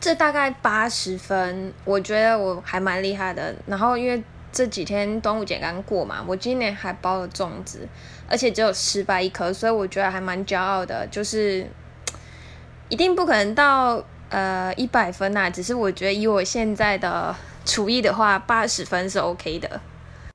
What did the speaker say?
这大概八十分，我觉得我还蛮厉害的。然后因为这几天端午节刚过嘛，我今年还包了粽子，而且只有失败一颗，所以我觉得还蛮骄傲的。就是一定不可能到呃一百分呐，只是我觉得以我现在的厨艺的话，八十分是 OK 的。